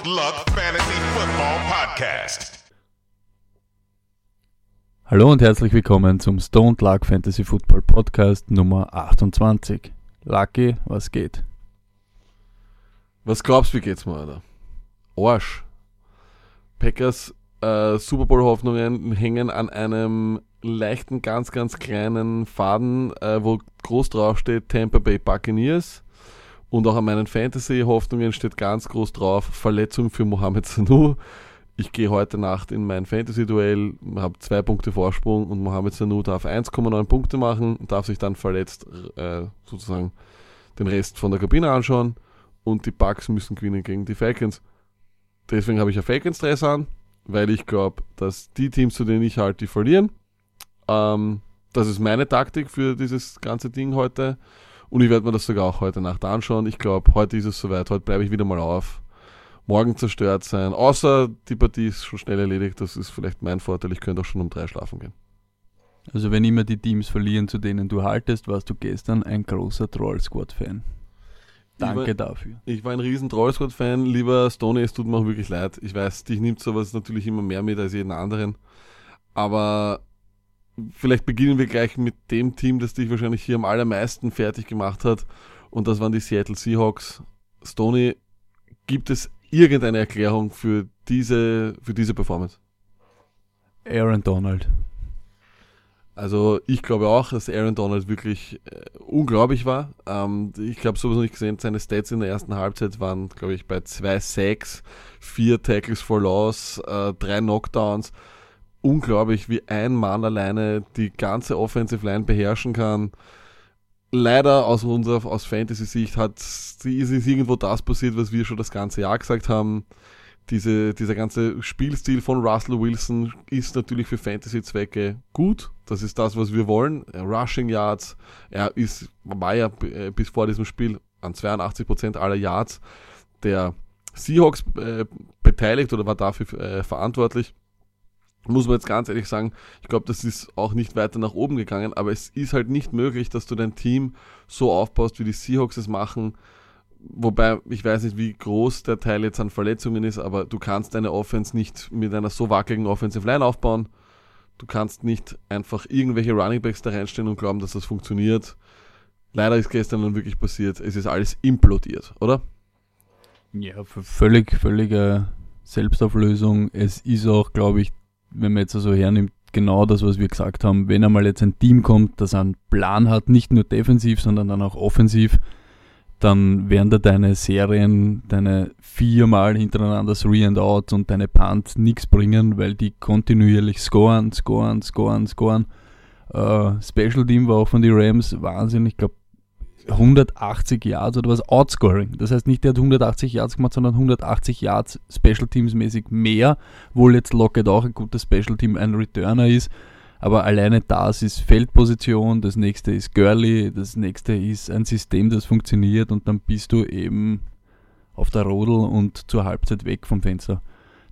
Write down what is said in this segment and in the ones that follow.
Stoned Luck Fantasy Football Podcast. Hallo und herzlich willkommen zum Stoned Luck Fantasy Football Podcast Nummer 28. Lucky, was geht? Was glaubst du, wie geht's mir, Alter? Arsch. Packers äh, Super Bowl Hoffnungen hängen an einem leichten, ganz, ganz kleinen Faden, äh, wo groß drauf steht Tampa Bay Buccaneers. Und auch an meinen Fantasy-Hoffnungen steht ganz groß drauf Verletzung für Mohamed Sanu. Ich gehe heute Nacht in mein Fantasy-Duell, habe zwei Punkte Vorsprung und Mohamed Sanu darf 1,9 Punkte machen und darf sich dann verletzt äh, sozusagen den Rest von der Kabine anschauen und die Bucks müssen gewinnen gegen die Falcons. Deswegen habe ich ja Falcons-Stress an, weil ich glaube, dass die Teams, zu denen ich halte, die verlieren. Ähm, das ist meine Taktik für dieses ganze Ding heute. Und ich werde mir das sogar auch heute Nacht anschauen. Ich glaube, heute ist es soweit. Heute bleibe ich wieder mal auf. Morgen zerstört sein. Außer die Partie ist schon schnell erledigt. Das ist vielleicht mein Vorteil. Ich könnte auch schon um drei schlafen gehen. Also wenn immer die Teams verlieren, zu denen du haltest, warst du gestern ein großer Troll-Squad-Fan. Danke Ich war, dafür. Ich war ein riesen Troll Squad-Fan. Lieber Stoney, es tut mir auch wirklich leid. Ich weiß, dich nimmt sowas natürlich immer mehr mit als jeden anderen. Aber vielleicht beginnen wir gleich mit dem Team, das dich wahrscheinlich hier am allermeisten fertig gemacht hat. Und das waren die Seattle Seahawks. Stoney, gibt es irgendeine Erklärung für diese, für diese Performance? Aaron Donald. Also ich glaube auch, dass Aaron Donald wirklich äh, unglaublich war. Ähm, ich habe sowieso nicht gesehen, seine Stats in der ersten Halbzeit waren, glaube ich, bei zwei Sacks, vier Tackles for Loss, äh, drei Knockdowns. Unglaublich, wie ein Mann alleine die ganze Offensive Line beherrschen kann. Leider aus unserer aus Fantasy-Sicht hat ist irgendwo das passiert, was wir schon das ganze Jahr gesagt haben diese, dieser ganze Spielstil von Russell Wilson ist natürlich für Fantasy-Zwecke gut. Das ist das, was wir wollen. Rushing Yards, er ist, war ja äh, bis vor diesem Spiel an 82% aller Yards der Seahawks äh, beteiligt oder war dafür äh, verantwortlich. Muss man jetzt ganz ehrlich sagen, ich glaube, das ist auch nicht weiter nach oben gegangen, aber es ist halt nicht möglich, dass du dein Team so aufbaust, wie die Seahawks es machen, Wobei, ich weiß nicht, wie groß der Teil jetzt an Verletzungen ist, aber du kannst deine Offense nicht mit einer so wackeligen Offensive Line aufbauen. Du kannst nicht einfach irgendwelche Running Backs da reinstellen und glauben, dass das funktioniert. Leider ist gestern dann wirklich passiert. Es ist alles implodiert, oder? Ja, völlig, völlige Selbstauflösung. Es ist auch, glaube ich, wenn man jetzt so also hernimmt, genau das, was wir gesagt haben. Wenn einmal jetzt ein Team kommt, das einen Plan hat, nicht nur defensiv, sondern dann auch offensiv, dann werden da deine Serien, deine viermal hintereinander Three and Out und deine Punt nichts bringen, weil die kontinuierlich scoren, scoren, scoren, scoren. Uh, Special Team war auch von den Rams Wahnsinn, ich glaube 180 Yards oder was, Outscoring. Das heißt nicht, der hat 180 Yards gemacht, sondern 180 Yards Special Teams mäßig mehr, wohl jetzt Lockett auch ein gutes Special Team, ein Returner ist. Aber alleine das ist Feldposition, das nächste ist Girly, das nächste ist ein System, das funktioniert und dann bist du eben auf der Rodel und zur Halbzeit weg vom Fenster.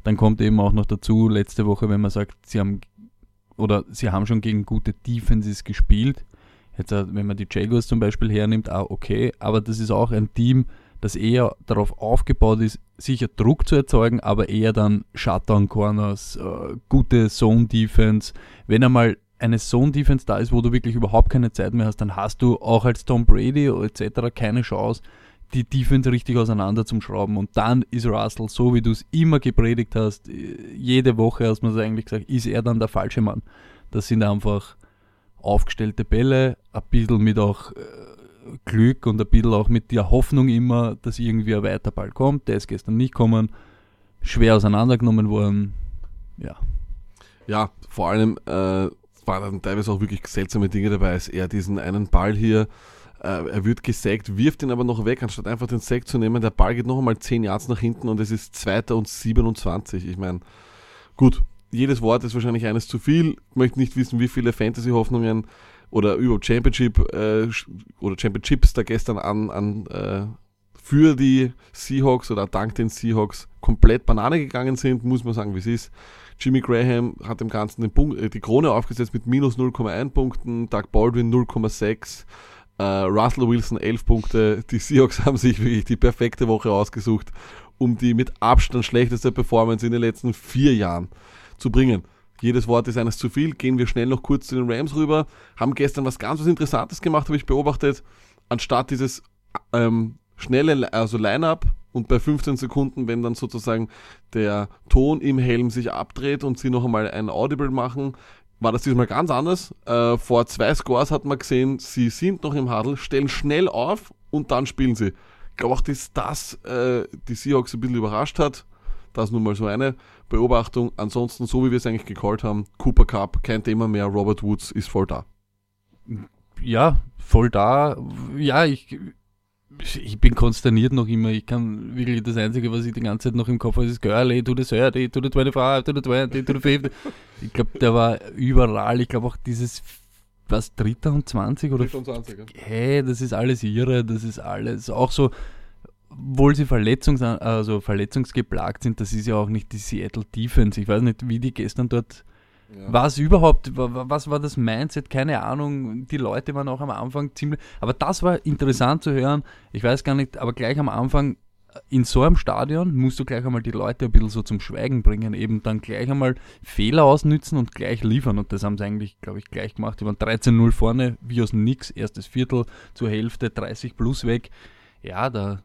Dann kommt eben auch noch dazu, letzte Woche, wenn man sagt, sie haben oder sie haben schon gegen gute Defenses gespielt. Jetzt, äh, wenn man die Jaguars zum Beispiel hernimmt, ah, okay, aber das ist auch ein Team, das eher darauf aufgebaut ist, sicher Druck zu erzeugen, aber eher dann Shutdown-Corners, äh, gute Zone-Defense. Wenn einmal eine Zone-Defense da ist, wo du wirklich überhaupt keine Zeit mehr hast, dann hast du auch als Tom Brady etc. keine Chance, die Defense richtig auseinander zum Schrauben. Und dann ist Russell, so wie du es immer gepredigt hast, jede Woche hast man es eigentlich gesagt, ist er dann der falsche Mann. Das sind einfach aufgestellte Bälle, ein bisschen mit auch äh, Glück und ein bisschen auch mit der Hoffnung immer, dass irgendwie ein weiter Ball kommt. Der ist gestern nicht kommen. Schwer auseinandergenommen worden. Ja. Ja, vor allem äh, waren dann teilweise auch wirklich seltsame Dinge dabei, als er diesen einen Ball hier, äh, er wird gesackt, wirft ihn aber noch weg, anstatt einfach den Sack zu nehmen. Der Ball geht noch einmal 10 Yards nach hinten und es ist 2. und 27. Ich meine, gut, jedes Wort ist wahrscheinlich eines zu viel. Ich möchte nicht wissen, wie viele Fantasy-Hoffnungen oder überhaupt Championship äh, oder Championships da gestern an, an äh, für die Seahawks oder dank den Seahawks komplett Banane gegangen sind, muss man sagen, wie es ist. Jimmy Graham hat dem Ganzen den Punkt, äh, die Krone aufgesetzt mit minus 0,1 Punkten, Doug Baldwin 0,6, äh, Russell Wilson 11 Punkte. Die Seahawks haben sich wirklich die perfekte Woche ausgesucht, um die mit Abstand schlechteste Performance in den letzten vier Jahren zu bringen. Jedes Wort ist eines zu viel. Gehen wir schnell noch kurz zu den Rams rüber. Haben gestern was ganz was Interessantes gemacht, habe ich beobachtet. Anstatt dieses ähm, schnelle, also Line-Up und bei 15 Sekunden, wenn dann sozusagen der Ton im Helm sich abdreht und sie noch einmal ein Audible machen, war das diesmal ganz anders. Äh, vor zwei Scores hat man gesehen, sie sind noch im Huddle, stellen schnell auf und dann spielen sie. Ich glaube auch, dass das äh, die Seahawks ein bisschen überrascht hat. Das nun mal so eine Beobachtung. Ansonsten, so wie wir es eigentlich gecallt haben, Cooper Cup, kein Thema mehr, Robert Woods ist voll da. Ja, voll da. Ja, ich, ich bin konsterniert noch immer. Ich kann wirklich das Einzige, was ich die ganze Zeit noch im Kopf habe, ist Girlie, to the 30, to the 25, to the 20, to the 50. Ich glaube, der war überall. Ich glaube auch dieses, was, Dritter und 20 oder? Dritter und 20, ja. Hey, das ist alles irre. Das ist alles auch so, obwohl sie Verletzungs also verletzungsgeplagt sind, das ist ja auch nicht die Seattle Defense. Ich weiß nicht, wie die gestern dort ja. Was überhaupt, was war das Mindset? Keine Ahnung. Die Leute waren auch am Anfang ziemlich. Aber das war interessant zu hören. Ich weiß gar nicht, aber gleich am Anfang in so einem Stadion musst du gleich einmal die Leute ein bisschen so zum Schweigen bringen, eben dann gleich einmal Fehler ausnützen und gleich liefern. Und das haben sie eigentlich, glaube ich, gleich gemacht. Die waren 13-0 vorne, wie aus nix, erstes Viertel zur Hälfte, 30 plus weg. Ja, da,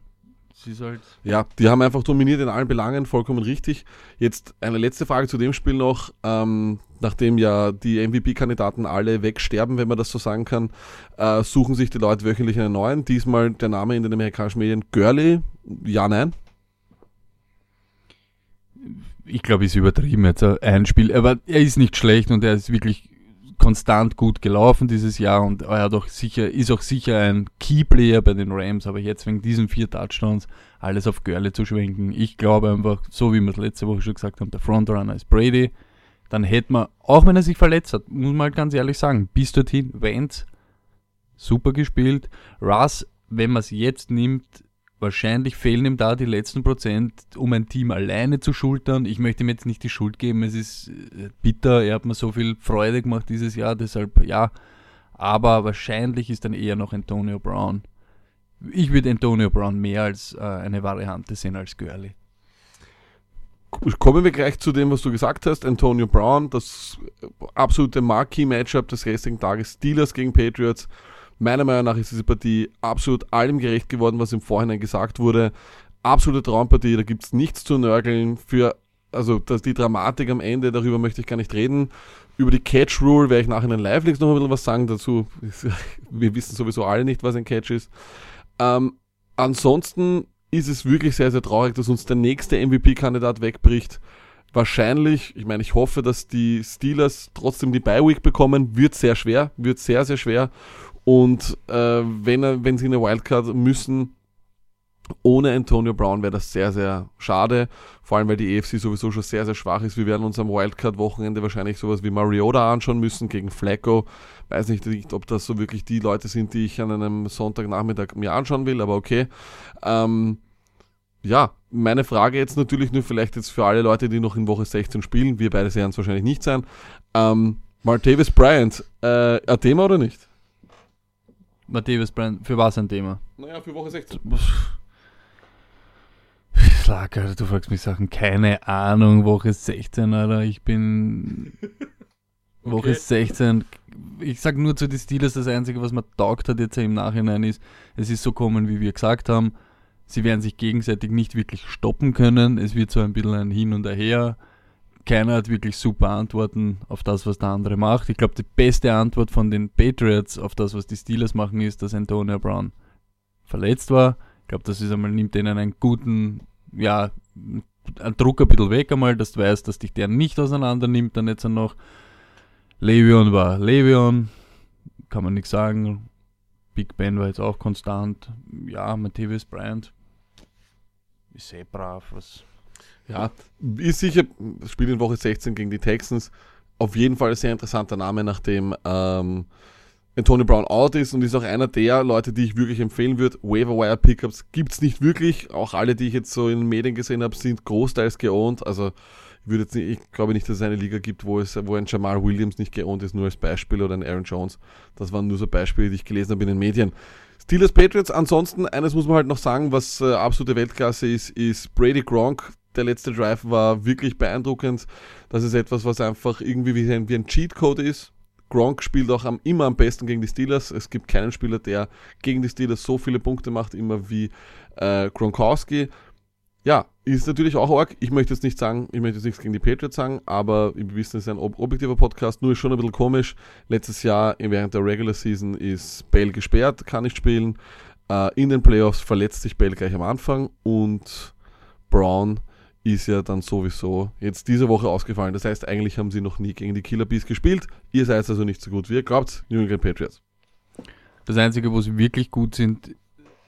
Halt ja, die haben einfach dominiert in allen Belangen, vollkommen richtig. Jetzt eine letzte Frage zu dem Spiel noch. Ähm, nachdem ja die MVP-Kandidaten alle wegsterben, wenn man das so sagen kann, äh, suchen sich die Leute wöchentlich einen neuen. Diesmal der Name in den amerikanischen Medien Gurley. Ja, nein? Ich glaube, ist übertrieben jetzt ein Spiel. Aber er ist nicht schlecht und er ist wirklich konstant gut gelaufen dieses Jahr und er hat auch sicher, ist auch sicher ein Keyplayer bei den Rams, aber jetzt wegen diesen vier Touchdowns alles auf Görle zu schwenken. Ich glaube einfach, so wie wir es letzte Woche schon gesagt haben, der Frontrunner ist Brady. Dann hätte man, auch wenn er sich verletzt hat, muss man halt ganz ehrlich sagen, bis dorthin, Vance, super gespielt. Russ, wenn man es jetzt nimmt, Wahrscheinlich fehlen ihm da die letzten Prozent, um ein Team alleine zu schultern. Ich möchte ihm jetzt nicht die Schuld geben, es ist äh, bitter, er hat mir so viel Freude gemacht dieses Jahr, deshalb ja. Aber wahrscheinlich ist dann eher noch Antonio Brown. Ich würde Antonio Brown mehr als äh, eine Variante sehen als Gurley. Kommen wir gleich zu dem, was du gesagt hast. Antonio Brown, das absolute Marquee-Matchup des restlichen Tages, Steelers gegen Patriots. Meiner Meinung nach ist diese Partie absolut allem gerecht geworden, was im Vorhinein gesagt wurde. Absolute Traumpartie, da gibt es nichts zu nörgeln. Für, also dass die Dramatik am Ende, darüber möchte ich gar nicht reden. Über die Catch Rule werde ich nachher in den Live-Links noch ein bisschen was sagen dazu. Wir wissen sowieso alle nicht, was ein Catch ist. Ähm, ansonsten ist es wirklich sehr, sehr traurig, dass uns der nächste MVP-Kandidat wegbricht. Wahrscheinlich, ich meine, ich hoffe, dass die Steelers trotzdem die Bye-Week bekommen. Wird sehr schwer, wird sehr, sehr schwer. Und äh, wenn, er, wenn sie eine Wildcard müssen, ohne Antonio Brown wäre das sehr, sehr schade. Vor allem, weil die EFC sowieso schon sehr, sehr schwach ist. Wir werden uns am Wildcard-Wochenende wahrscheinlich sowas wie Mariota anschauen müssen gegen Flacco. Weiß nicht, ob das so wirklich die Leute sind, die ich an einem Sonntagnachmittag mir anschauen will, aber okay. Ähm, ja, meine Frage jetzt natürlich nur vielleicht jetzt für alle Leute, die noch in Woche 16 spielen. Wir beide werden es wahrscheinlich nicht sein. Ähm, Martavis Bryant, äh, ein Thema oder nicht? Matthäus Brand, für was ein Thema? Naja, für Woche 16. Lager, du fragst mich Sachen, keine Ahnung, Woche 16, Alter, ich bin Woche okay. 16, ich sag nur zu den Steelers, das Einzige, was mir taugt hat jetzt im Nachhinein ist, es ist so kommen, wie wir gesagt haben, sie werden sich gegenseitig nicht wirklich stoppen können, es wird so ein bisschen ein Hin und Her, keiner hat wirklich super Antworten auf das, was der andere macht. Ich glaube, die beste Antwort von den Patriots auf das, was die Steelers machen, ist, dass Antonio Brown verletzt war. Ich glaube, das ist einmal, nimmt denen einen guten, ja, einen Druck ein bisschen weg einmal, dass du weißt, dass dich der nicht auseinander nimmt, dann jetzt noch. Levion war Levion, kann man nichts sagen. Big Ben war jetzt auch konstant. Ja, Matthäus Bryant ist sehr brav, was ja, ist sicher, Spiel in Woche 16 gegen die Texans. Auf jeden Fall ein sehr interessanter Name, nachdem ähm, Antonio Brown out ist und ist auch einer der Leute, die ich wirklich empfehlen würde. Waiver Pickups gibt es nicht wirklich. Auch alle, die ich jetzt so in den Medien gesehen habe, sind großteils geowned. Also ich würde jetzt nicht, ich glaube nicht, dass es eine Liga gibt, wo es, wo ein Jamal Williams nicht geowned ist, nur als Beispiel oder ein Aaron Jones. Das waren nur so Beispiele, die ich gelesen habe in den Medien. Steelers Patriots, ansonsten, eines muss man halt noch sagen, was äh, absolute Weltklasse ist, ist Brady Gronk. Der letzte Drive war wirklich beeindruckend. Das ist etwas, was einfach irgendwie wie ein, wie ein Cheatcode ist. Gronk spielt auch am, immer am besten gegen die Steelers. Es gibt keinen Spieler, der gegen die Steelers so viele Punkte macht, immer wie äh, Gronkowski. Ja, ist natürlich auch arg. Ich möchte jetzt nicht sagen, ich möchte jetzt nichts gegen die Patriots sagen, aber wir wissen, es ist ein ob objektiver Podcast, nur ist schon ein bisschen komisch. Letztes Jahr während der Regular Season ist Bell gesperrt, kann nicht spielen. Äh, in den Playoffs verletzt sich Bell gleich am Anfang und Brown ist ja dann sowieso jetzt diese Woche ausgefallen. Das heißt, eigentlich haben sie noch nie gegen die Killer Bees gespielt. Ihr seid also nicht so gut wie ihr glaubt, New England Patriots. Das Einzige, wo sie wirklich gut sind,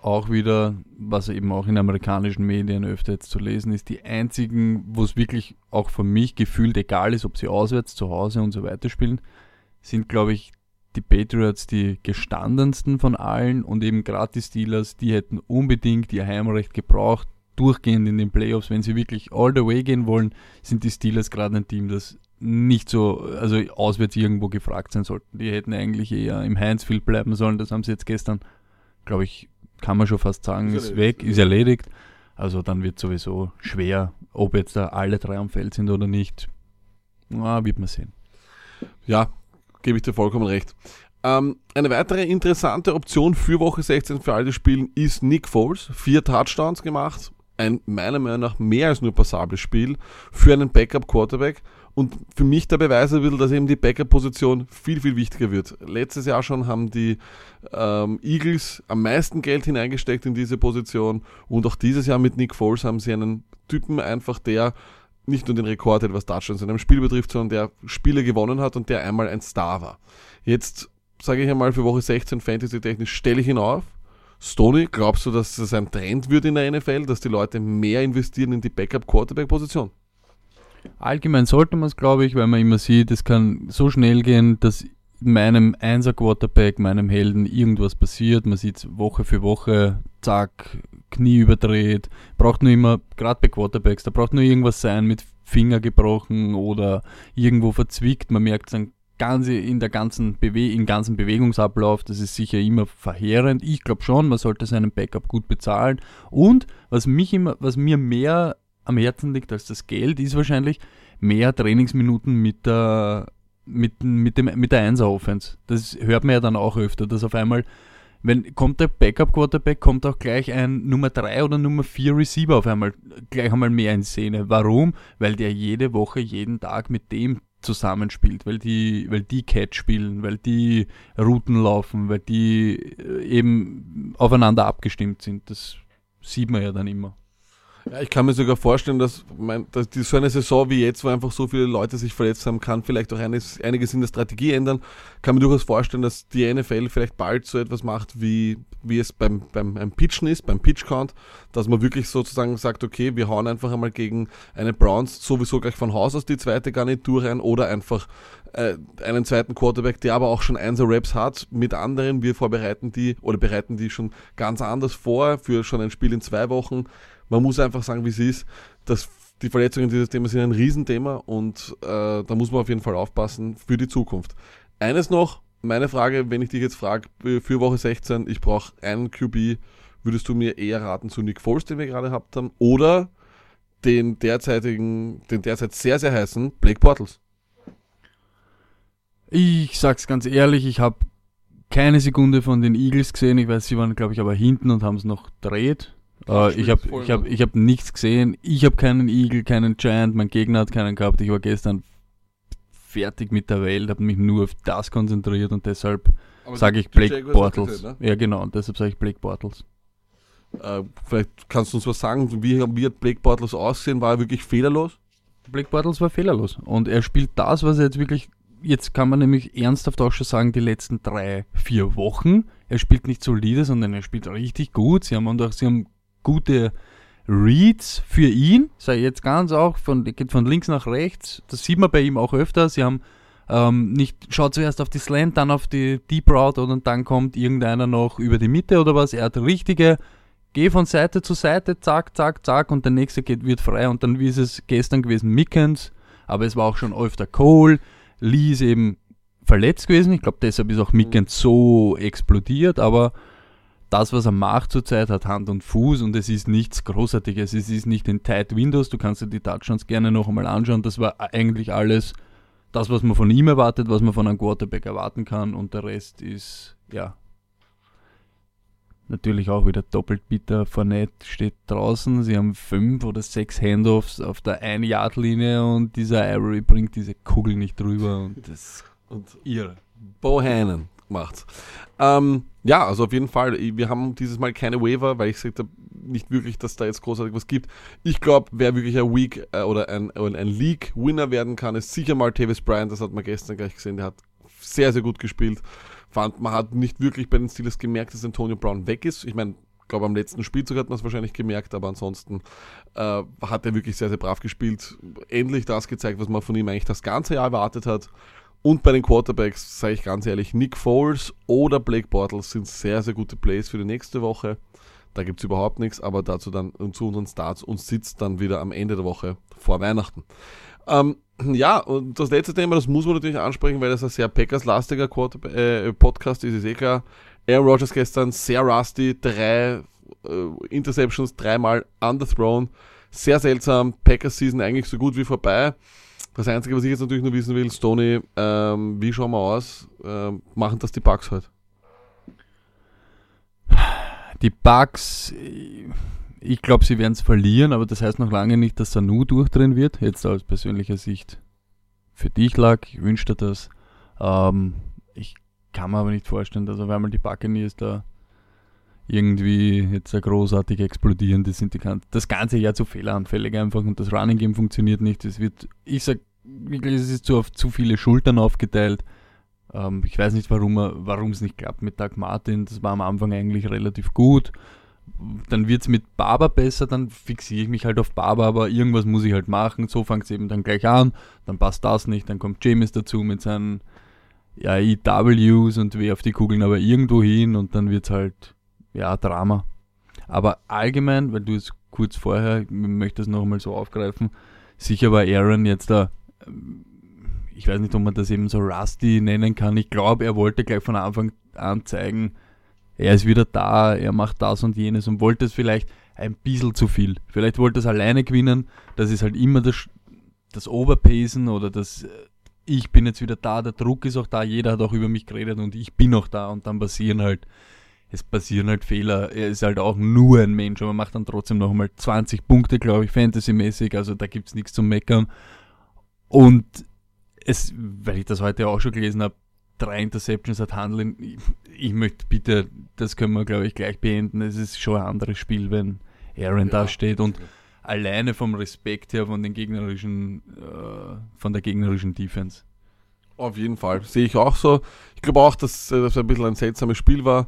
auch wieder, was eben auch in amerikanischen Medien öfter jetzt zu lesen ist, die einzigen, wo es wirklich auch für mich gefühlt egal ist, ob sie auswärts, zu Hause und so weiter spielen, sind, glaube ich, die Patriots die gestandensten von allen und eben gerade die Steelers, die hätten unbedingt ihr Heimrecht gebraucht, durchgehend in den Playoffs. Wenn sie wirklich all the way gehen wollen, sind die Steelers gerade ein Team, das nicht so, also auswärts irgendwo gefragt sein sollten. Die hätten eigentlich eher im Heinzfield bleiben sollen. Das haben sie jetzt gestern, glaube ich, kann man schon fast sagen, ist, ist weg, ist erledigt. Also dann wird sowieso schwer, ob jetzt da alle drei am Feld sind oder nicht. Na, wird man sehen. Ja, gebe ich dir vollkommen recht. Ähm, eine weitere interessante Option für Woche 16 für alle Spielen ist Nick Foles. Vier Touchdowns gemacht. Ein meiner Meinung nach mehr als nur passables Spiel für einen Backup-Quarterback. Und für mich der Beweis ein bisschen, dass eben die Backup-Position viel, viel wichtiger wird. Letztes Jahr schon haben die ähm, Eagles am meisten Geld hineingesteckt in diese Position. Und auch dieses Jahr mit Nick Foles haben sie einen Typen einfach, der nicht nur den Rekord hat, was Touchdowns in einem Spiel betrifft, sondern der Spiele gewonnen hat und der einmal ein Star war. Jetzt sage ich einmal für Woche 16 Fantasy-technisch stelle ich ihn auf. Stoney, glaubst du, dass es ein Trend wird in der NFL, dass die Leute mehr investieren in die Backup-Quarterback-Position? Allgemein sollte man es, glaube ich, weil man immer sieht, es kann so schnell gehen, dass meinem Einser-Quarterback, meinem Helden irgendwas passiert. Man sieht Woche für Woche, zack, Knie überdreht. Braucht nur immer, gerade bei Quarterbacks, da braucht nur irgendwas sein mit Finger gebrochen oder irgendwo verzwickt. Man merkt es dann ganze, in der ganzen Bewe im ganzen Bewegungsablauf, das ist sicher immer verheerend. Ich glaube schon, man sollte seinen Backup gut bezahlen. Und was mich immer, was mir mehr am Herzen liegt als das Geld, ist wahrscheinlich mehr Trainingsminuten mit der, mit, mit, dem, mit der Einser-Offense. Das hört man ja dann auch öfter, dass auf einmal, wenn kommt der Backup-Quarterback, kommt auch gleich ein Nummer 3 oder Nummer 4 Receiver auf einmal gleich einmal mehr in Szene. Warum? Weil der jede Woche, jeden Tag mit dem zusammenspielt, weil die, weil die Catch spielen, weil die Routen laufen, weil die äh, eben aufeinander abgestimmt sind. Das sieht man ja dann immer. Ja, ich kann mir sogar vorstellen, dass, mein, dass die, so eine Saison wie jetzt, wo einfach so viele Leute sich verletzt haben, kann vielleicht auch eines, einiges in der Strategie ändern. Kann mir durchaus vorstellen, dass die NFL vielleicht bald so etwas macht, wie, wie es beim, beim, beim Pitchen ist, beim Pitch Count, dass man wirklich sozusagen sagt, okay, wir hauen einfach einmal gegen eine Browns sowieso gleich von Haus aus die zweite Garnitur rein oder einfach äh, einen zweiten Quarterback, der aber auch schon Einser Raps hat mit anderen. Wir vorbereiten die oder bereiten die schon ganz anders vor für schon ein Spiel in zwei Wochen man muss einfach sagen, wie es ist, dass die Verletzungen dieses Themas sind ein Riesenthema und äh, da muss man auf jeden Fall aufpassen für die Zukunft. Eines noch, meine Frage, wenn ich dich jetzt frage, für Woche 16, ich brauche einen QB, würdest du mir eher raten zu Nick Foles, den wir gerade gehabt haben, oder den derzeitigen, den derzeit sehr, sehr heißen Blake Portals? Ich sag's ganz ehrlich, ich habe keine Sekunde von den Eagles gesehen. Ich weiß, sie waren, glaube ich, aber hinten und haben es noch dreht. Uh, ich habe ich hab, ich hab nichts gesehen. Ich habe keinen Eagle, keinen Giant. Mein Gegner hat keinen gehabt. Ich war gestern fertig mit der Welt, habe mich nur auf das konzentriert und deshalb sage ich Blake Bortles. Gesehen, ne? Ja, genau. Und deshalb sage ich Blake Bortles. Äh, vielleicht kannst du uns was sagen, wie, wie hat Blake Bortles aussehen? War er wirklich fehlerlos? Blake Bortles war fehlerlos. Und er spielt das, was er jetzt wirklich, jetzt kann man nämlich ernsthaft auch schon sagen, die letzten drei, vier Wochen. Er spielt nicht solide, sondern er spielt richtig gut. Sie haben, und auch, sie haben gute Reads für ihn, sei jetzt ganz auch, von, geht von links nach rechts, das sieht man bei ihm auch öfter, sie haben ähm, nicht, schaut zuerst auf die Slant, dann auf die Deep Route und dann kommt irgendeiner noch über die Mitte oder was, er hat richtige, geh von Seite zu Seite, zack, zack, zack und der nächste geht, wird frei. Und dann wie ist es gestern gewesen, Mickens, aber es war auch schon öfter Cole, Lee ist eben verletzt gewesen, ich glaube deshalb ist auch Mickens so explodiert, aber das, was er macht zurzeit, hat Hand und Fuß und es ist nichts Großartiges. Es ist nicht in Tight Windows. Du kannst dir die Touchdowns gerne noch einmal anschauen. Das war eigentlich alles das, was man von ihm erwartet, was man von einem Quarterback erwarten kann und der Rest ist, ja, natürlich auch wieder doppelt bitter. Fournette steht draußen, sie haben fünf oder sechs Handoffs auf der 1-Yard-Linie und dieser Ivory bringt diese Kugel nicht drüber und das und irre. Bohannon macht's. Ähm, ja, also auf jeden Fall, wir haben dieses Mal keine Waiver, weil ich sagte nicht wirklich, dass da jetzt großartig was gibt. Ich glaube, wer wirklich ein Week äh, oder ein, ein League-Winner werden kann, ist sicher mal Tavis Bryant, das hat man gestern gleich gesehen, der hat sehr, sehr gut gespielt. Fand, man hat nicht wirklich bei den Steelers gemerkt, dass Antonio Brown weg ist. Ich meine, ich glaube, am letzten Spielzug hat man es wahrscheinlich gemerkt, aber ansonsten äh, hat er wirklich sehr, sehr brav gespielt. Endlich das gezeigt, was man von ihm eigentlich das ganze Jahr erwartet hat. Und bei den Quarterbacks, sage ich ganz ehrlich, Nick Foles oder Blake Bortles sind sehr, sehr gute Plays für die nächste Woche. Da gibt es überhaupt nichts, aber dazu dann zu unseren Starts und sitzt dann wieder am Ende der Woche vor Weihnachten. Ähm, ja, und das letzte Thema, das muss man natürlich ansprechen, weil das ein sehr Packers-lastiger äh, Podcast ist, ist eh klar. Aaron Rodgers gestern sehr rusty, drei äh, Interceptions, dreimal underthrown. Sehr seltsam, Packers-Season eigentlich so gut wie vorbei. Das Einzige, was ich jetzt natürlich nur wissen will, Stoney, ähm, wie schauen wir aus? Ähm, machen das die Bugs heute? Die Bugs, ich glaube, sie werden es verlieren, aber das heißt noch lange nicht, dass Sanu durchdrehen wird. Jetzt aus persönlicher Sicht für dich lag, ich wünschte das. Ähm, ich kann mir aber nicht vorstellen, dass auf einmal die Buccaneers da irgendwie jetzt großartig explodieren. Das sind die das ganze Jahr zu fehleranfällig einfach und das Running Game funktioniert nicht. Es wird, ich sag wirklich, es ist zu auf zu viele Schultern aufgeteilt. Ähm, ich weiß nicht, warum es nicht klappt mit Doug Martin. Das war am Anfang eigentlich relativ gut. Dann wird es mit Barber besser, dann fixiere ich mich halt auf Barber, aber irgendwas muss ich halt machen. So fängt es eben dann gleich an. Dann passt das nicht. Dann kommt James dazu mit seinen ja, EWs und weh auf die Kugeln aber irgendwo hin und dann wird es halt ja, Drama. Aber allgemein, weil du es kurz vorher, ich möchte es nochmal so aufgreifen, sicher war Aaron jetzt da, ich weiß nicht, ob man das eben so rusty nennen kann. Ich glaube, er wollte gleich von Anfang an zeigen, er ist wieder da, er macht das und jenes und wollte es vielleicht ein bisschen zu viel. Vielleicht wollte es alleine gewinnen. Das ist halt immer das, das Overpacen oder das äh, ich bin jetzt wieder da, der Druck ist auch da, jeder hat auch über mich geredet und ich bin auch da und dann passieren halt es passieren halt Fehler. Er ist halt auch nur ein Mensch, aber macht dann trotzdem noch mal 20 Punkte, glaube ich, fantasymäßig. Also da gibt es nichts zum Meckern. Und es, weil ich das heute auch schon gelesen habe, drei Interceptions hat Handeln. Ich, ich, möchte bitte, das können wir, glaube ich, gleich beenden. Es ist schon ein anderes Spiel, wenn Aaron ja. da steht und alleine vom Respekt her von den gegnerischen, äh, von der gegnerischen Defense. Auf jeden Fall, sehe ich auch so. Ich glaube auch, dass äh, das ein bisschen ein seltsames Spiel war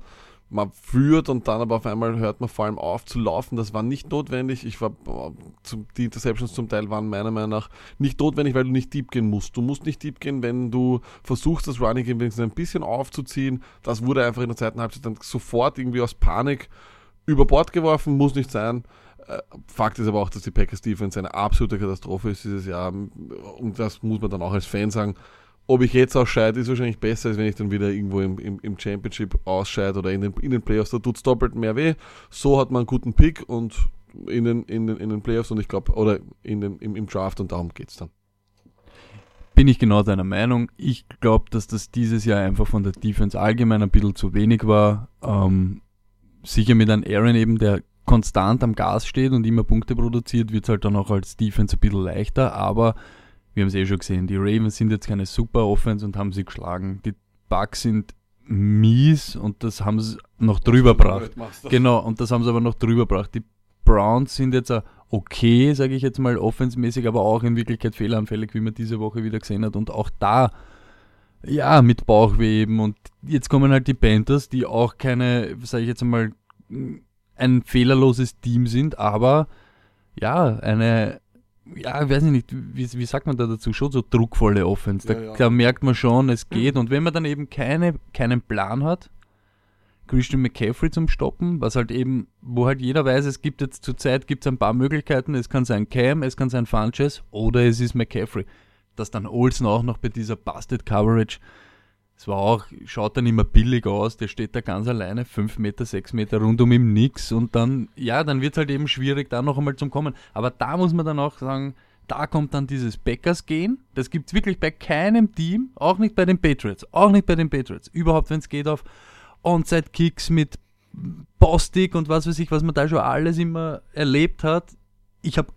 man führt und dann aber auf einmal hört man vor allem auf zu laufen. Das war nicht notwendig. Ich war, die Interceptions zum Teil waren meiner Meinung nach nicht notwendig, weil du nicht deep gehen musst. Du musst nicht deep gehen, wenn du versuchst, das Running Game wenigstens ein bisschen aufzuziehen. Das wurde einfach in der zweiten Halbzeit dann sofort irgendwie aus Panik über Bord geworfen. Muss nicht sein. Äh, Fakt ist aber auch, dass die Packers Defense eine absolute Katastrophe ist dieses Jahr. Und das muss man dann auch als Fan sagen ob ich jetzt ausscheide, ist wahrscheinlich besser, als wenn ich dann wieder irgendwo im, im, im Championship ausscheide oder in den, in den Playoffs. Da tut es doppelt mehr weh. So hat man einen guten Pick und in den, in den, in den Playoffs und ich glaube, oder in den, im, im Draft und darum geht es dann. Bin ich genau deiner Meinung. Ich glaube, dass das dieses Jahr einfach von der Defense allgemein ein bisschen zu wenig war. Ähm, sicher mit einem Aaron eben, der konstant am Gas steht und immer Punkte produziert, wird es halt dann auch als Defense ein bisschen leichter, aber wir haben es eh schon gesehen, die Ravens sind jetzt keine super Offense und haben sie geschlagen. Die Bucks sind mies und das haben sie noch drüber gebracht. Genau, und das haben sie aber noch drüber gebracht. Die Browns sind jetzt okay, sage ich jetzt mal, offensmäßig, aber auch in Wirklichkeit fehleranfällig, wie man diese Woche wieder gesehen hat. Und auch da, ja, mit Bauchweben. Und jetzt kommen halt die Panthers, die auch keine, sage ich jetzt mal, ein fehlerloses Team sind, aber ja, eine ja, ich weiß nicht, wie, wie sagt man da dazu, schon so druckvolle Offense. Da, ja, ja. da merkt man schon, es geht. Und wenn man dann eben keine, keinen Plan hat, Christian McCaffrey zum Stoppen, was halt eben, wo halt jeder weiß, es gibt jetzt zurzeit gibt's ein paar Möglichkeiten. Es kann sein Cam, es kann sein Funches oder es ist McCaffrey. Dass dann Olsen auch noch bei dieser Busted Coverage Es war auch, schaut dann immer billig aus, der steht da ganz alleine, 5 Meter, 6 Meter rund um ihm nix und dann, ja, dann wird es halt eben schwierig, da noch einmal zum Kommen. Aber da muss man dann auch sagen, da kommt dann dieses Backers-Gehen. Das gibt es wirklich bei keinem Team, auch nicht bei den Patriots, auch nicht bei den Patriots. Überhaupt, wenn es geht auf Onside-Kicks mit Postig und was weiß ich, was man da schon alles immer erlebt hat. Ich habe,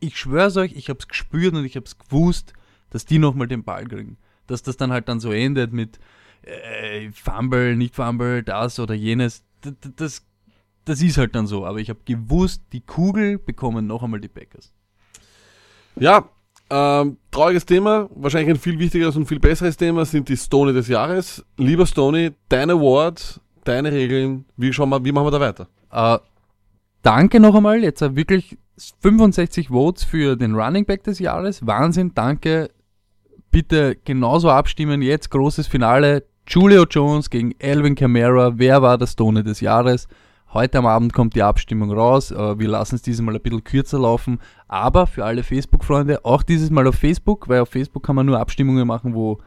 ich schwör's euch, ich habe es gespürt und ich habe es gewusst, dass die nochmal den Ball kriegen dass das dann halt dann so endet mit äh, Fumble, nicht Fumble, das oder jenes. Das, das, das ist halt dann so. Aber ich habe gewusst, die Kugel bekommen noch einmal die Packers. Ja, ähm, trauriges Thema, wahrscheinlich ein viel wichtigeres und viel besseres Thema sind die Stony des Jahres. Lieber Stony, dein Award, deine Regeln, wie, schauen wir, wie machen wir da weiter? Äh, danke noch einmal, jetzt wirklich 65 Votes für den Running Back des Jahres. Wahnsinn, danke bitte genauso abstimmen. Jetzt großes Finale. Julio Jones gegen Alvin Kamara. Wer war der Stone des Jahres? Heute am Abend kommt die Abstimmung raus. Äh, wir lassen es dieses Mal ein bisschen kürzer laufen. Aber für alle Facebook-Freunde, auch dieses Mal auf Facebook, weil auf Facebook kann man nur Abstimmungen machen, wo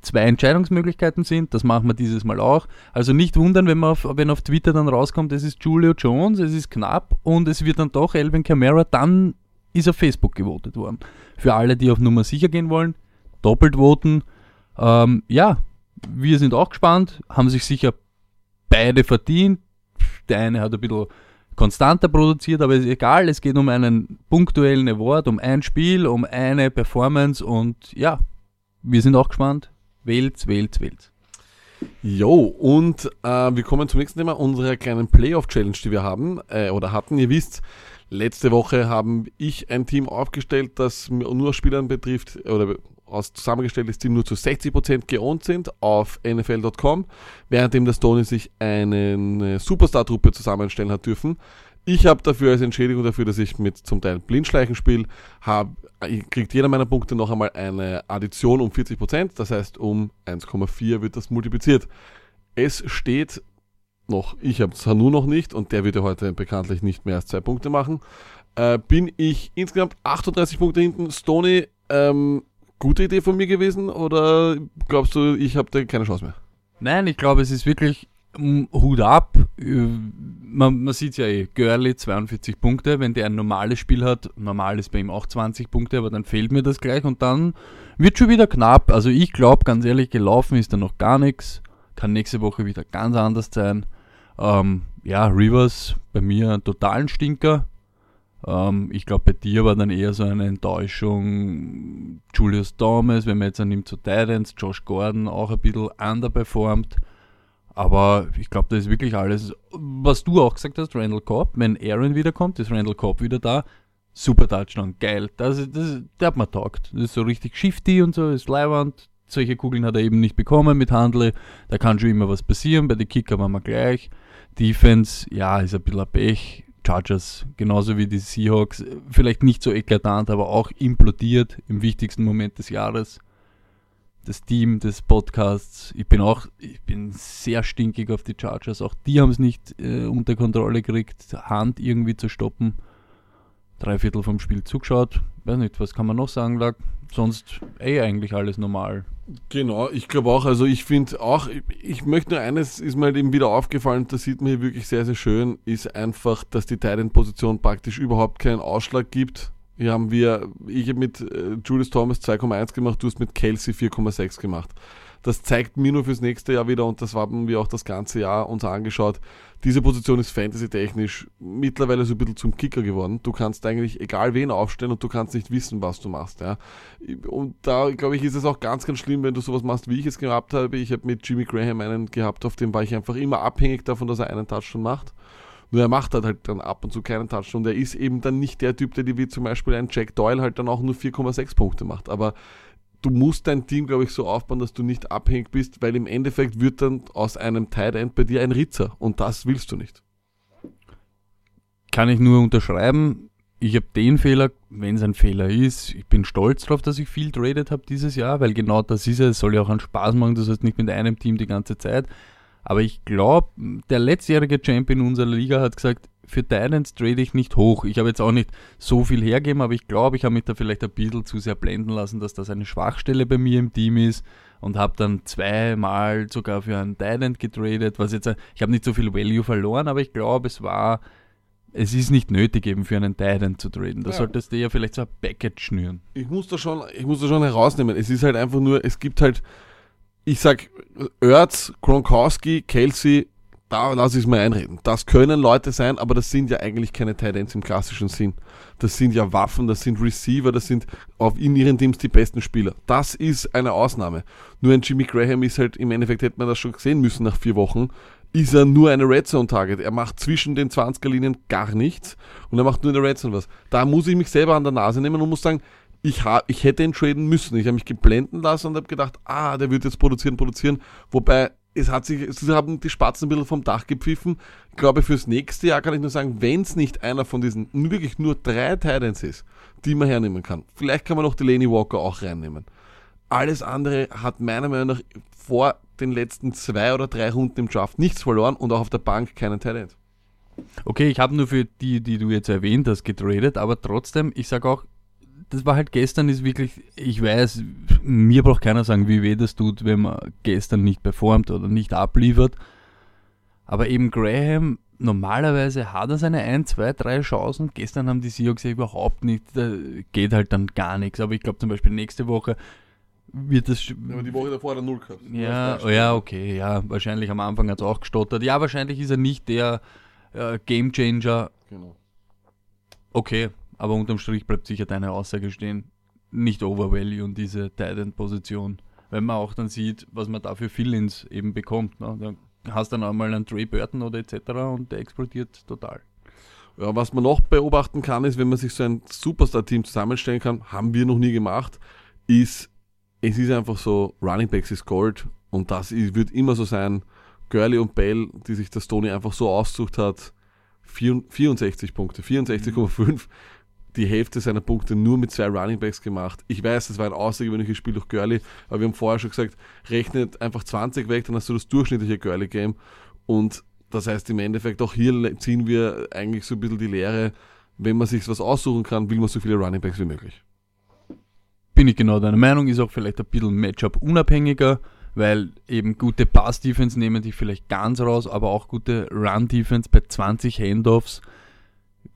zwei Entscheidungsmöglichkeiten sind. Das machen wir dieses Mal auch. Also nicht wundern, wenn, man auf, wenn auf Twitter dann rauskommt, es ist Julio Jones, es ist knapp und es wird dann doch Alvin Kamara, dann ist auf Facebook gewotet worden. Für alle, die auf Nummer sicher gehen wollen, doppelt voten. Ähm, ja, wir sind auch gespannt, haben sich sicher beide verdient. Der eine hat ein bisschen konstanter produziert, aber ist egal, es geht um einen punktuellen Award, um ein Spiel, um eine Performance und ja, wir sind auch gespannt. Wählt's, wählt's, wählt's. Jo, und äh, wir kommen zum nächsten Thema, unserer kleinen Playoff-Challenge, die wir haben äh, oder hatten. Ihr wisst, letzte Woche haben ich ein Team aufgestellt, das nur Spielern betrifft oder aus zusammengestelltes Team nur zu 60% geohnt sind auf NFL.com, währenddem der Stoney sich eine Superstar-Truppe zusammenstellen hat dürfen. Ich habe dafür als Entschädigung dafür, dass ich mit zum Teil Blindschleichen spiele, kriegt jeder meiner Punkte noch einmal eine Addition um 40%, das heißt um 1,4 wird das multipliziert. Es steht noch, ich habe es nur noch nicht und der wird ja heute bekanntlich nicht mehr als zwei Punkte machen. Äh, bin ich insgesamt 38 Punkte hinten. Stoney ähm, gute Idee von mir gewesen oder glaubst du, ich habe da keine Chance mehr? Nein, ich glaube, es ist wirklich Hut ab. Äh, man, man sieht ja eh, Görli 42 Punkte, wenn der ein normales Spiel hat, normal ist bei ihm auch 20 Punkte, aber dann fehlt mir das gleich und dann wird schon wieder knapp. Also ich glaube, ganz ehrlich, gelaufen ist da noch gar nichts. Kann nächste Woche wieder ganz anders sein. Ähm, ja, Rivers bei mir ein totalen Stinker. Ähm, ich glaube, bei dir war dann eher so eine Enttäuschung. Julius Thomas, wenn man jetzt annimmt zu Titans, Josh Gordon auch ein bisschen underperformed. Aber ich glaube, das ist wirklich alles, was du auch gesagt hast, Randall Cobb. Wenn Aaron wiederkommt, ist Randall Cobb wieder da. Super Touchdown, geil. Das, das, der hat mir taugt. Das ist so richtig shifty und so, ist Leihwand. Solche Kugeln hat er eben nicht bekommen mit Handel. Da kann schon immer was passieren. Bei den Kicker waren wir gleich. Defense, ja, ist ein bisschen ein Pech. Chargers, genauso wie die Seahawks, vielleicht nicht so eklatant, aber auch implodiert im wichtigsten Moment des Jahres. Das Team des Podcasts, ich bin auch, ich bin sehr stinkig auf die Chargers. Auch die haben es nicht äh, unter Kontrolle gekriegt, Hand irgendwie zu stoppen. Drei Viertel vom Spiel zugeschaut. Weiß nicht, was kann man noch sagen, lag. Sonst eh eigentlich alles normal. Genau, ich glaube auch, also ich finde auch, ich möchte nur eines, ist mir halt eben wieder aufgefallen, das sieht man hier wirklich sehr, sehr schön, ist einfach, dass die Titan-Position praktisch überhaupt keinen Ausschlag gibt. Hier haben wir, ich habe mit äh, Julius Thomas 2,1 gemacht, du hast mit Kelsey 4,6 gemacht das zeigt mir nur fürs nächste Jahr wieder und das haben wir auch das ganze Jahr uns angeschaut. Diese Position ist fantasy-technisch mittlerweile so ein bisschen zum Kicker geworden. Du kannst eigentlich egal wen aufstellen und du kannst nicht wissen, was du machst. Ja. Und da, glaube ich, ist es auch ganz, ganz schlimm, wenn du sowas machst, wie ich es gehabt habe. Ich habe mit Jimmy Graham einen gehabt, auf dem war ich einfach immer abhängig davon, dass er einen Touchdown macht. Nur er macht halt, halt dann ab und zu keinen Touchdown. Und er ist eben dann nicht der Typ, der wie zum Beispiel ein Jack Doyle halt dann auch nur 4,6 Punkte macht. Aber du musst dein Team, glaube ich, so aufbauen, dass du nicht abhängig bist, weil im Endeffekt wird dann aus einem Tight End bei dir ein Ritzer und das willst du nicht. Kann ich nur unterschreiben. Ich habe den Fehler, wenn es ein Fehler ist, ich bin stolz darauf, dass ich viel traded habe dieses Jahr, weil genau das ist es, soll ja auch einen Spaß machen, das heißt nicht mit einem Team die ganze Zeit. Aber ich glaube, der letztjährige Champion unserer Liga hat gesagt, für Titans trade ich nicht hoch. Ich habe jetzt auch nicht so viel hergeben, aber ich glaube, ich habe mich da vielleicht ein bisschen zu sehr blenden lassen, dass das eine Schwachstelle bei mir im Team ist und habe dann zweimal sogar für einen Titan getradet, was jetzt, ich habe nicht so viel Value verloren, aber ich glaube, es war, es ist nicht nötig eben für einen Titan zu traden. Da Ja. solltest du ja vielleicht so ein Package schnüren. ich muss da schon, ich muss da schon herausnehmen. Es ist halt einfach nur, es gibt halt, ich sag, Ertz, Gronkowski, Kelsey, da lasse ich es mal einreden. Das können Leute sein, aber das sind ja eigentlich keine Tight Ends im klassischen Sinn. Das sind ja Waffen, das sind Receiver, das sind auf in ihren Teams die besten Spieler. Das ist eine Ausnahme. Nur ein Jimmy Graham ist halt, im Endeffekt hätte man das schon sehen müssen nach vier Wochen, ist er nur eine Red Zone Target. Er macht zwischen den 20er Linien gar nichts und er macht nur in der Red Zone was. Da muss ich mich selber an der Nase nehmen und muss sagen, ich, hab, ich hätte ihn traden müssen. Ich habe mich geblenden lassen und habe gedacht, ah, der wird jetzt produzieren, produzieren. Wobei, es hat sich, es haben die Spatzen ein bisschen vom Dach gepfiffen. Ich glaube, fürs nächste Jahr kann ich nur sagen, wenn es nicht einer von diesen wirklich nur drei Titans ist, die man hernehmen kann. Vielleicht kann man noch Delaney Walker auch reinnehmen. Alles andere hat meiner Meinung nach vor den letzten zwei oder drei Runden im Draft nichts verloren und auch auf der Bank keinen Talent. Okay, ich habe nur für die, die du jetzt erwähnt hast, getradet, aber trotzdem, ich sage auch, das war halt gestern ist wirklich, ich weiß, mir braucht keiner sagen, wie weh das tut, wenn man gestern nicht performt oder nicht abliefert. Aber eben Graham, normalerweise hat er seine 1, 2, 3 Chancen. Gestern haben die Seahawks ja überhaupt nicht, da geht halt dann gar nichts. Aber ich glaube zum Beispiel nächste Woche wird das. Aber die Woche davor hat er null gehabt. Ja, ja, okay, ja, wahrscheinlich am Anfang hat es auch gestottert. Ja, wahrscheinlich ist er nicht der äh, Gamechanger. Genau. Okay, aber unterm Strich bleibt sicher deine Aussage stehen. Nicht Overvalue und diese Titan-Position. Wenn man auch dann sieht, was man da für Fill-Ins eben bekommt. Ne? Da hast dann auch mal einen Trey Burton oder etc. und der explodiert total. Ja, was man noch beobachten kann, ist, wenn man sich so ein Superstar-Team zusammenstellen kann, haben wir noch nie gemacht, ist, es ist einfach so, Running Backs ist Gold und das ist, wird immer so sein. Gurley und Bell, die sich das Tony einfach so ausgesucht hat, vier- 64 Punkte, 64,5, die Hälfte seiner Punkte nur mit zwei Running Backs gemacht. Ich weiß, das war ein außergewöhnliches Spiel durch Gurley, aber wir haben vorher schon gesagt, rechnet einfach 20 weg, dann hast du das durchschnittliche Gurley-Game und das heißt im Endeffekt, auch hier ziehen wir eigentlich so ein bisschen die Lehre, wenn man sich was aussuchen kann, will man so viele Running Backs wie möglich. Bin ich genau deiner Meinung, ist auch vielleicht ein bisschen Matchup unabhängiger, weil eben gute Pass-Defense nehmen dich vielleicht ganz raus, aber auch gute Run-Defense bei 20 Handoffs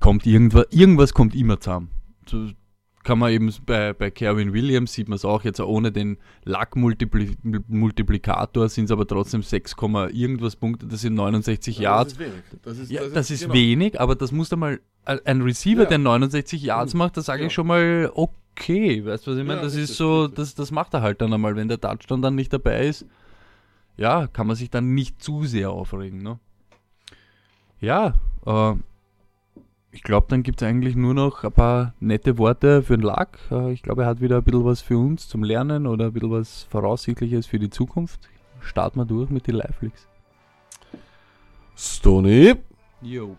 kommt irgendwas, irgendwas kommt immer zusammen. So kann man eben bei, bei Kerwin Williams sieht man es auch jetzt ohne den Luck-Multiplikator sind es aber trotzdem 6, Komma irgendwas Punkte, das sind 69 Yards. Das ist wenig. Das ist, Ja, das ist genau. wenig, aber das muss dann mal ein Receiver, Ja. der 69 Yards macht, da sage Ja. ich schon mal, okay, weißt du, was ich meine? Ja, das ist so, das, das macht er halt dann einmal, wenn der Touchdown dann nicht dabei ist. Ja, kann man sich dann nicht zu sehr aufregen, ne? Ja, äh, ich glaube, dann gibt es eigentlich nur noch ein paar nette Worte für den Lack. Äh, ich glaube, er hat wieder ein bisschen was für uns zum Lernen oder ein bisschen was Voraussichtliches für die Zukunft. Starten wir durch mit den Live-Leaks. Stony, Jo.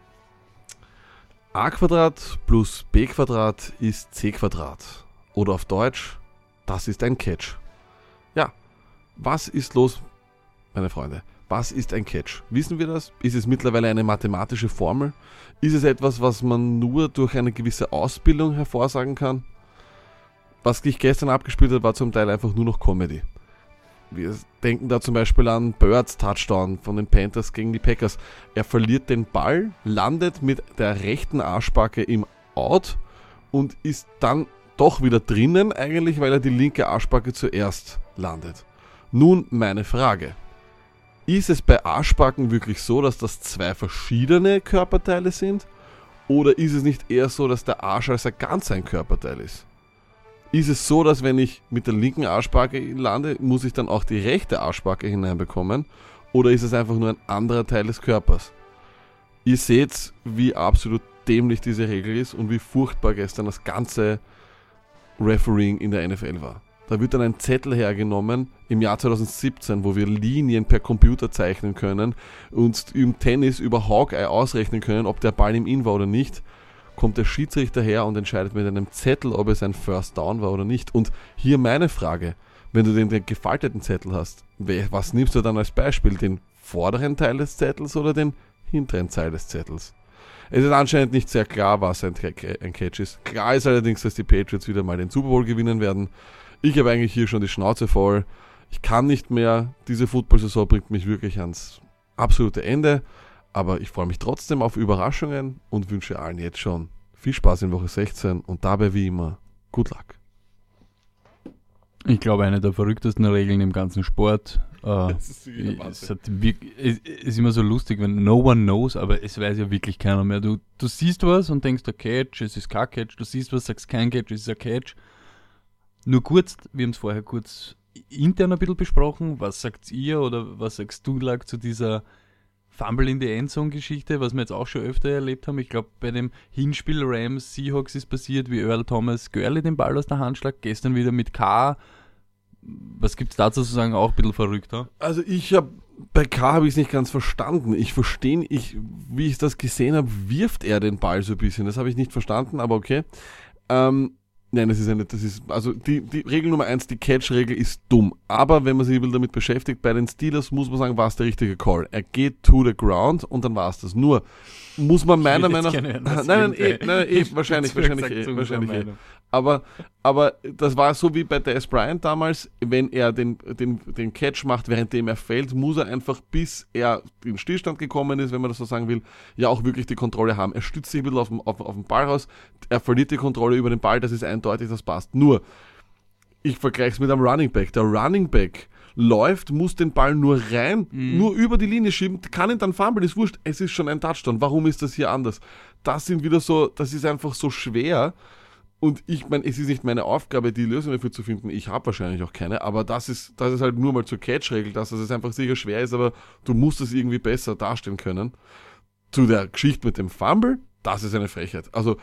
a Quadrat plus b Quadrat ist c Quadrat. Oder auf Deutsch, das ist ein Catch. Ja, was ist los, meine Freunde? Was ist ein Catch? Wissen wir das? Ist es mittlerweile eine mathematische Formel? Ist es etwas, was man nur durch eine gewisse Ausbildung hervorsagen kann? Was ich gestern abgespielt habe, war zum Teil einfach nur noch Comedy. Wir denken da zum Beispiel an Birds Touchdown von den Panthers gegen die Packers. Er verliert den Ball, landet mit der rechten Arschbacke im Out und ist dann doch wieder drinnen, eigentlich weil er die linke Arschbacke zuerst landet. Nun meine Frage. Ist es bei Arschbacken wirklich so, dass das zwei verschiedene Körperteile sind? Oder ist es nicht eher so, dass der Arsch als ein ganz ein Körperteil ist? Ist es so, dass wenn ich mit der linken Arschbacke lande, muss ich dann auch die rechte Arschbacke hineinbekommen? Oder ist es einfach nur ein anderer Teil des Körpers? Ihr seht, wie absolut dämlich diese Regel ist und wie furchtbar gestern das ganze Refereeing in der NFL war. Da wird dann ein Zettel hergenommen im Jahr 2017, wo wir Linien per Computer zeichnen können und im Tennis über Hawkeye ausrechnen können, ob der Ball im In war oder nicht. Kommt der Schiedsrichter her und entscheidet mit einem Zettel, ob es ein First Down war oder nicht. Und hier meine Frage, wenn du den, den gefalteten Zettel hast, was nimmst du dann als Beispiel? Den vorderen Teil des Zettels oder den hinteren Teil des Zettels? Es ist anscheinend nicht sehr klar, was ein Catch ist. Klar ist allerdings, dass die Patriots wieder mal den Super Bowl gewinnen werden. Ich habe eigentlich hier schon die Schnauze voll. Ich kann nicht mehr. Diese Football-Saison bringt mich wirklich ans absolute Ende. Aber ich freue mich trotzdem auf Überraschungen und wünsche allen jetzt schon viel Spaß in Woche 16 und dabei wie immer Good Luck. Ich glaube, eine der verrücktesten Regeln im ganzen Sport. Äh, ist es ist immer so lustig, wenn no one knows, aber es weiß ja wirklich keiner mehr. Du, du siehst was und denkst, der Catch, es ist kein Catch. Du siehst was, sagst kein Catch, es ist ein Catch. Nur kurz, wir haben es vorher kurz intern ein bisschen besprochen. Was sagt ihr oder was sagst du, Lag, zu dieser Fumble in die Endzone-Geschichte, was wir jetzt auch schon öfter erlebt haben. Ich glaube, bei dem Hinspiel Rams Seahawks ist passiert, wie Earl Thomas Gurley den Ball aus der Hand schlagt. Gestern wieder mit K. Was gibt es dazu zu sagen? Auch ein bisschen verrückter. Also ich habe bei K habe ich es nicht ganz verstanden. Ich verstehe, ich, wie ich das gesehen habe, wirft er den Ball so ein bisschen. Das habe ich nicht verstanden, aber okay. Ähm, Nein, das ist ja nicht, das ist, also die, die Regel Nummer eins, die Catch-Regel ist dumm. Aber wenn man sich damit beschäftigt, bei den Steelers muss man sagen, war es der richtige Call. Er geht to the ground und dann war es das. Nur muss man meiner Meinung nach, nein, nein, eh, nein, eh, wahrscheinlich, wahrscheinlich, eh, wahrscheinlich, eh. Aber, aber das war so wie bei Des Bryant damals, wenn er den, den, den Catch macht, währenddem er fällt, muss er einfach, bis er in Stillstand gekommen ist, wenn man das so sagen will, ja auch wirklich die Kontrolle haben. Er stützt sich ein bisschen auf den, auf, auf den Ball raus, er verliert die Kontrolle über den Ball, das ist eindeutig, das passt. Nur, ich vergleiche es mit einem Running Back. Der Running Back läuft, muss den Ball nur rein, mhm. nur über die Linie schieben, kann ihn dann fummeln, ist wurscht, es ist schon ein Touchdown. Warum ist das hier anders? Das sind wieder so, das ist einfach so schwer und ich meine, es ist nicht meine Aufgabe, die Lösung dafür zu finden. Ich habe wahrscheinlich auch keine, aber das ist, das ist halt nur mal zur Catch-Regel, dass es einfach sicher schwer ist, aber du musst es irgendwie besser darstellen können. Zu der Geschichte mit dem Fumble, das ist eine Frechheit. Also,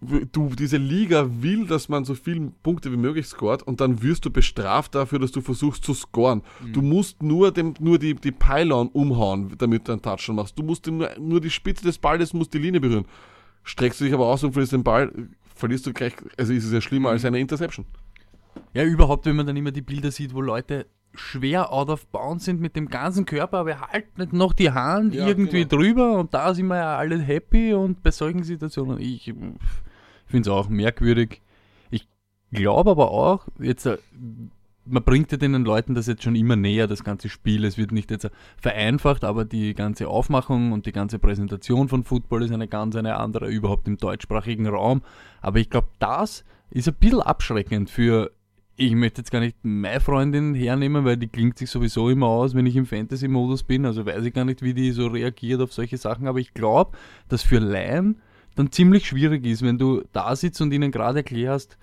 du, diese Liga will, dass man so viele Punkte wie möglich scoret und dann wirst du bestraft dafür, dass du versuchst zu scoren. Mhm. Du musst nur, dem, nur die, die Pylon umhauen, damit du einen Touchdown machst. Du musst nur, nur die Spitze des Balles, muss die Linie berühren. Streckst du dich aber aus und verlierst den Ball, verlierst du gleich, also ist es ja schlimmer als eine Interception. Ja, überhaupt, wenn man dann immer die Bilder sieht, wo Leute schwer out of bounds sind mit dem ganzen Körper, aber halten nicht noch die Hand ja, irgendwie genau. drüber und da sind wir ja alle happy und bei solchen Situationen, ich finde es auch merkwürdig. Ich glaube aber auch, jetzt äh, man bringt ja den Leuten das jetzt schon immer näher, das ganze Spiel. Es wird nicht jetzt vereinfacht, aber die ganze Aufmachung und die ganze Präsentation von Football ist eine ganz eine andere, überhaupt im deutschsprachigen Raum. Aber ich glaube, das ist ein bisschen abschreckend für, ich möchte jetzt gar nicht meine Freundin hernehmen, weil die klingt sich sowieso immer aus, wenn ich im Fantasy-Modus bin. Also weiß ich gar nicht, wie die so reagiert auf solche Sachen. Aber ich glaube, dass für Laien dann ziemlich schwierig ist, wenn du da sitzt und ihnen gerade erklärst,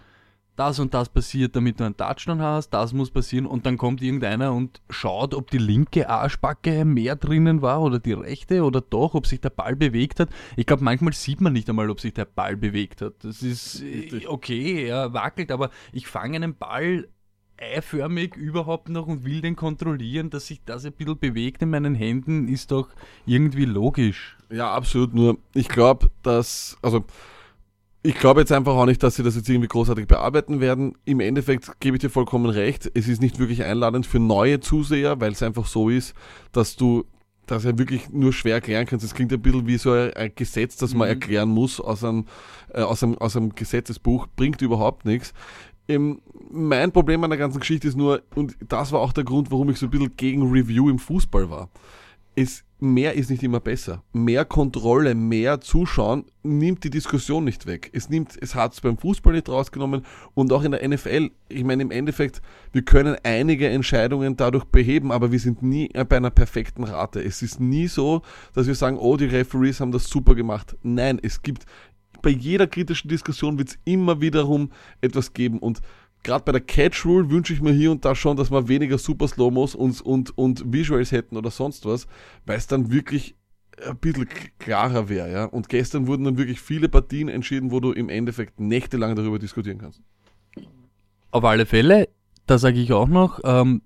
das und das passiert, damit du einen Touchdown hast, das muss passieren und dann kommt irgendeiner und schaut, ob die linke Arschbacke mehr drinnen war oder die rechte oder doch, ob sich der Ball bewegt hat. Ich glaube, manchmal sieht man nicht einmal, ob sich der Ball bewegt hat. Das ist okay, er wackelt, aber ich fange einen Ball eiförmig überhaupt noch und will den kontrollieren, dass sich das ein bisschen bewegt in meinen Händen, ist doch irgendwie logisch. Ja, absolut. Nur ich glaube, dass, also ich glaube jetzt einfach auch nicht, dass sie das jetzt irgendwie großartig bearbeiten werden. Im Endeffekt gebe ich dir vollkommen recht. Es ist nicht wirklich einladend für neue Zuseher, weil es einfach so ist, dass du das ja wirklich nur schwer erklären kannst. Es klingt ein bisschen wie so ein Gesetz, das man mhm. erklären muss aus einem, äh, aus, einem, aus einem Gesetzesbuch. Bringt überhaupt nichts. Ähm, mein Problem an der ganzen Geschichte ist nur, und das war auch der Grund, warum ich so ein bisschen gegen Review im Fußball war. Es mehr ist nicht immer besser. Mehr Kontrolle, mehr Zuschauen nimmt die Diskussion nicht weg. Es nimmt, es hat es beim Fußball nicht rausgenommen und auch in der NFL. Ich meine, im Endeffekt, wir können einige Entscheidungen dadurch beheben, aber wir sind nie bei einer perfekten Rate. Es ist nie so, dass wir sagen, oh, die Referees haben das super gemacht. Nein, es gibt, bei jeder kritischen Diskussion wird es immer wiederum etwas geben und gerade bei der Catch Rule wünsche ich mir hier und da schon, dass wir weniger Super Slow-Mos und, und, und Visuals hätten oder sonst was, weil es dann wirklich ein bisschen klarer wäre, ja. Und gestern wurden dann wirklich viele Partien entschieden, wo du im Endeffekt nächtelang darüber diskutieren kannst. Auf alle Fälle, da sage ich auch noch, ähm,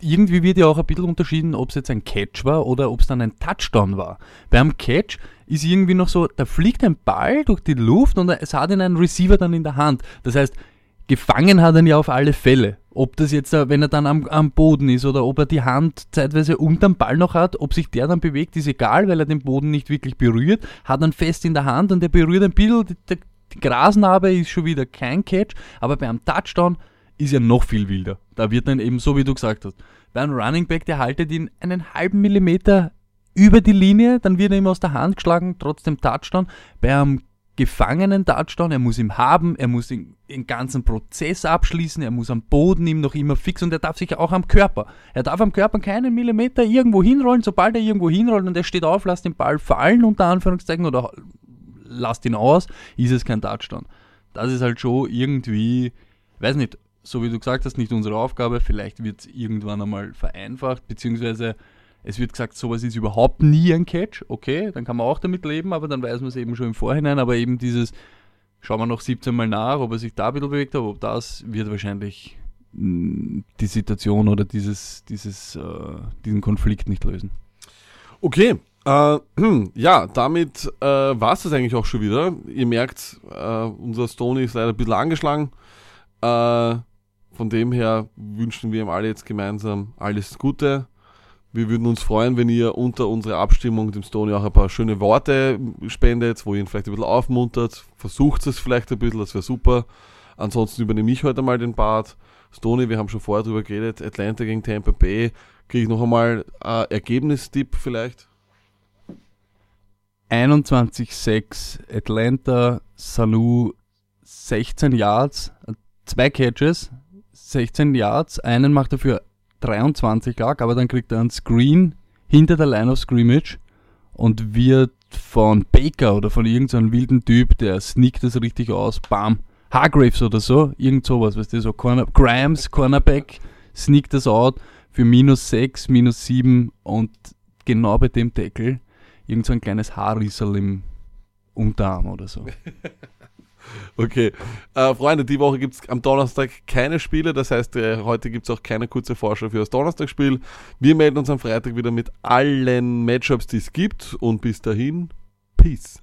irgendwie wird ja auch ein bisschen unterschieden, ob es jetzt ein Catch war oder ob es dann ein Touchdown war. Beim Catch ist irgendwie noch so, da fliegt ein Ball durch die Luft und es hat ihn ein Receiver dann in der Hand. Das heißt, gefangen hat er ja auf alle Fälle. Ob das jetzt, äh, wenn er dann am, am Boden ist oder ob er die Hand zeitweise unterm Ball noch hat, ob sich der dann bewegt, ist egal, weil er den Boden nicht wirklich berührt, hat dann fest in der Hand und der berührt ein bisschen, die, die, Grasnarbe ist schon wieder kein Catch, aber beim Touchdown ist ja noch viel wilder. Da wird dann eben so, wie du gesagt hast, bei einem Running Back, der haltet ihn einen halben Millimeter über die Linie, dann wird er ihm aus der Hand geschlagen, trotzdem Touchdown. Bei einem gefangenen Touchdown, er muss ihn haben, er muss den, den, ganzen Prozess abschließen, er muss am Boden ihm noch immer fix und er darf sich auch am Körper. Er darf am Körper keinen Millimeter irgendwo hinrollen, sobald er irgendwo hinrollt und er steht auf, lasst den Ball fallen, unter Anführungszeichen, oder lasst ihn aus, ist es kein Touchdown. Das ist halt schon irgendwie, weiß nicht, so wie du gesagt hast, nicht unsere Aufgabe, vielleicht wird es irgendwann einmal vereinfacht, beziehungsweise es wird gesagt, sowas ist überhaupt nie ein Catch. Okay, dann kann man auch damit leben, aber dann weiß man es eben schon im Vorhinein. Aber eben dieses, schauen wir noch 17 Mal nach, ob er sich da ein bisschen bewegt hat, ob das wird wahrscheinlich mm, die Situation oder dieses, dieses, äh, diesen Konflikt nicht lösen. Okay, äh, ja, damit äh, war es das eigentlich auch schon wieder. Ihr merkt, äh, unser Stony ist leider ein bisschen angeschlagen. Äh, von dem her wünschen wir ihm alle jetzt gemeinsam alles Gute. Wir würden uns freuen, wenn ihr unter unserer Abstimmung dem Stony auch ein paar schöne Worte spendet, wo ihr ihn vielleicht ein bisschen aufmuntert. Versucht es vielleicht ein bisschen, das wäre super. Ansonsten übernehme ich heute mal den Part. Stony, wir haben schon vorher drüber geredet, Atlanta gegen Tampa Bay. Kriege ich noch einmal äh, Ergebnistipp vielleicht? 21-6 Atlanta, Sanu 16 Yards, zwei Catches, 16 Yards, einen macht er für 23 lag, aber dann kriegt er einen Screen hinter der Line of Scrimmage und wird von Baker oder von irgendeinem wilden Typ, der sneakt das richtig aus, bam, Hargraves oder so, irgend sowas, weißt du, so Corner, Grimes, Cornerback, sneakt das out für minus 6, minus 7 und genau bei dem Deckel irgend so ein kleines Haarrissel im Unterarm oder so. Okay. Äh, Freunde, die Woche gibt es am Donnerstag keine Spiele. Das heißt, äh, heute gibt es auch keine kurze Vorschau für das Donnerstagsspiel. Wir melden uns am Freitag wieder mit allen Matchups, die es gibt. Und bis dahin, Peace.